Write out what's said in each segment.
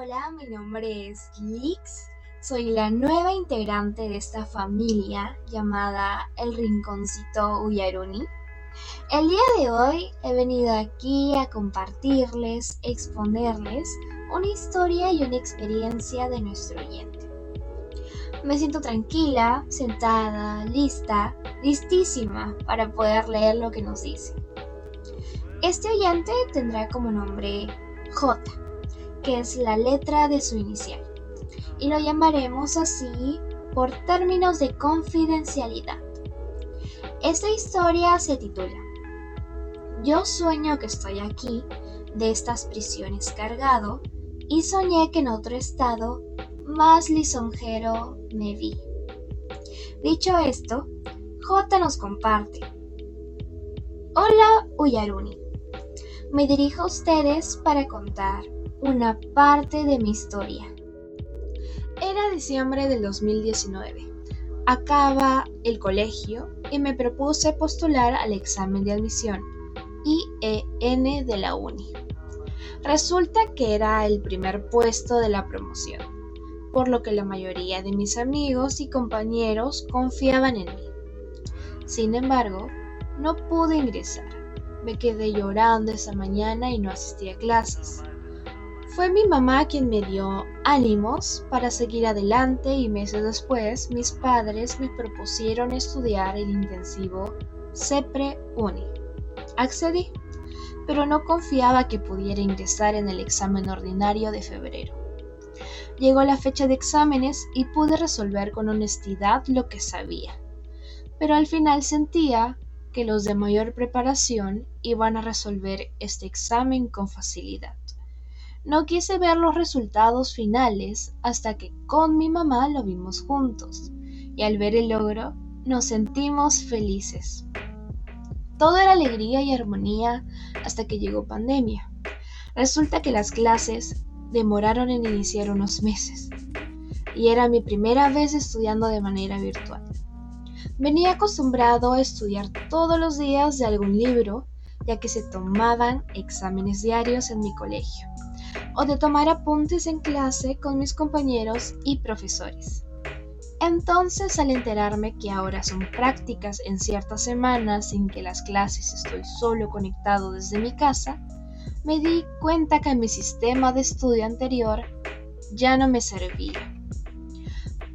Hola, mi nombre es Lix. Soy la nueva integrante de esta familia llamada El Rinconcito Uyaruni. El día de hoy he venido aquí a compartirles, exponerles una historia y una experiencia de nuestro oyente. Me siento tranquila, sentada, lista, listísima para poder leer lo que nos dice. Este oyente tendrá como nombre J que es la letra de su inicial, y lo llamaremos así por términos de confidencialidad. Esta historia se titula Yo sueño que estoy aquí, de estas prisiones cargado, y soñé que en otro estado más lisonjero me vi. Dicho esto, J nos comparte. Hola Uyaruni. Me dirijo a ustedes para contar una parte de mi historia. Era diciembre del 2019. Acaba el colegio y me propuse postular al examen de admisión IEN de la Uni. Resulta que era el primer puesto de la promoción, por lo que la mayoría de mis amigos y compañeros confiaban en mí. Sin embargo, no pude ingresar. Me quedé llorando esa mañana y no asistí a clases. Fue mi mamá quien me dio ánimos para seguir adelante y meses después mis padres me propusieron estudiar el intensivo CEPRE Uni. Accedí, pero no confiaba que pudiera ingresar en el examen ordinario de febrero. Llegó la fecha de exámenes y pude resolver con honestidad lo que sabía, pero al final sentía que los de mayor preparación iban a resolver este examen con facilidad. No quise ver los resultados finales hasta que con mi mamá lo vimos juntos y al ver el logro nos sentimos felices. Todo era alegría y armonía hasta que llegó pandemia. Resulta que las clases demoraron en iniciar unos meses y era mi primera vez estudiando de manera virtual. Venía acostumbrado a estudiar todos los días de algún libro ya que se tomaban exámenes diarios en mi colegio o de tomar apuntes en clase con mis compañeros y profesores. Entonces, al enterarme que ahora son prácticas en ciertas semanas sin que las clases estoy solo conectado desde mi casa, me di cuenta que mi sistema de estudio anterior ya no me servía.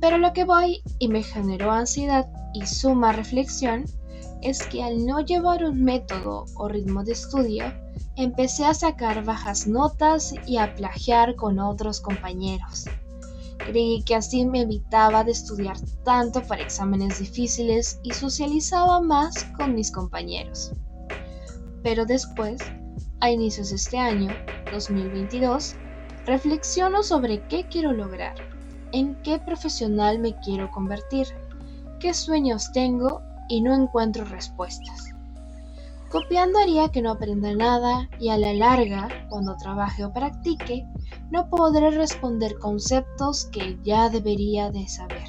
Pero lo que voy y me generó ansiedad y suma reflexión es que al no llevar un método o ritmo de estudio, empecé a sacar bajas notas y a plagiar con otros compañeros. Creí que así me evitaba de estudiar tanto para exámenes difíciles y socializaba más con mis compañeros. Pero después, a inicios de este año, 2022, reflexiono sobre qué quiero lograr, en qué profesional me quiero convertir, qué sueños tengo y no encuentro respuestas. Copiando haría que no aprenda nada y a la larga, cuando trabaje o practique, no podré responder conceptos que ya debería de saber.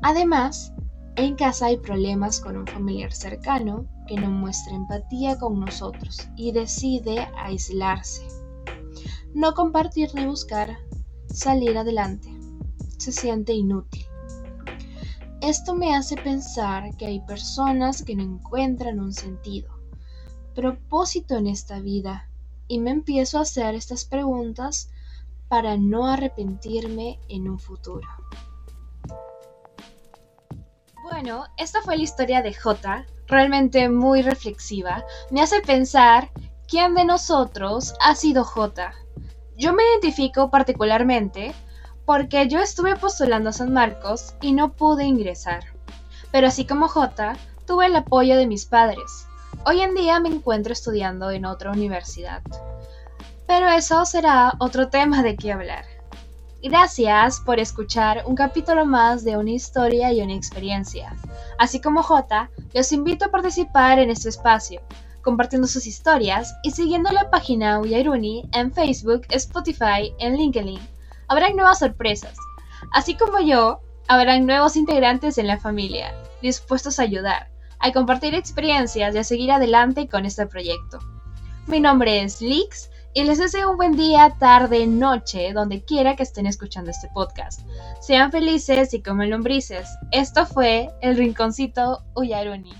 Además, en casa hay problemas con un familiar cercano que no muestra empatía con nosotros y decide aislarse. No compartir ni buscar salir adelante. Se siente inútil. Esto me hace pensar que hay personas que no encuentran un sentido, propósito en esta vida, y me empiezo a hacer estas preguntas para no arrepentirme en un futuro. Bueno, esta fue la historia de J, realmente muy reflexiva. Me hace pensar quién de nosotros ha sido J. Yo me identifico particularmente porque yo estuve postulando a San Marcos y no pude ingresar. Pero así como J, tuve el apoyo de mis padres. Hoy en día me encuentro estudiando en otra universidad. Pero eso será otro tema de qué hablar. Gracias por escuchar un capítulo más de una historia y una experiencia. Así como J, los invito a participar en este espacio, compartiendo sus historias y siguiendo la página Uyairuni en Facebook, Spotify, en LinkedIn habrán nuevas sorpresas. Así como yo, habrán nuevos integrantes en la familia, dispuestos a ayudar, a compartir experiencias y a seguir adelante con este proyecto. Mi nombre es Lix y les deseo un buen día, tarde, noche, donde quiera que estén escuchando este podcast. Sean felices y comen lombrices. Esto fue El Rinconcito Uyaruni.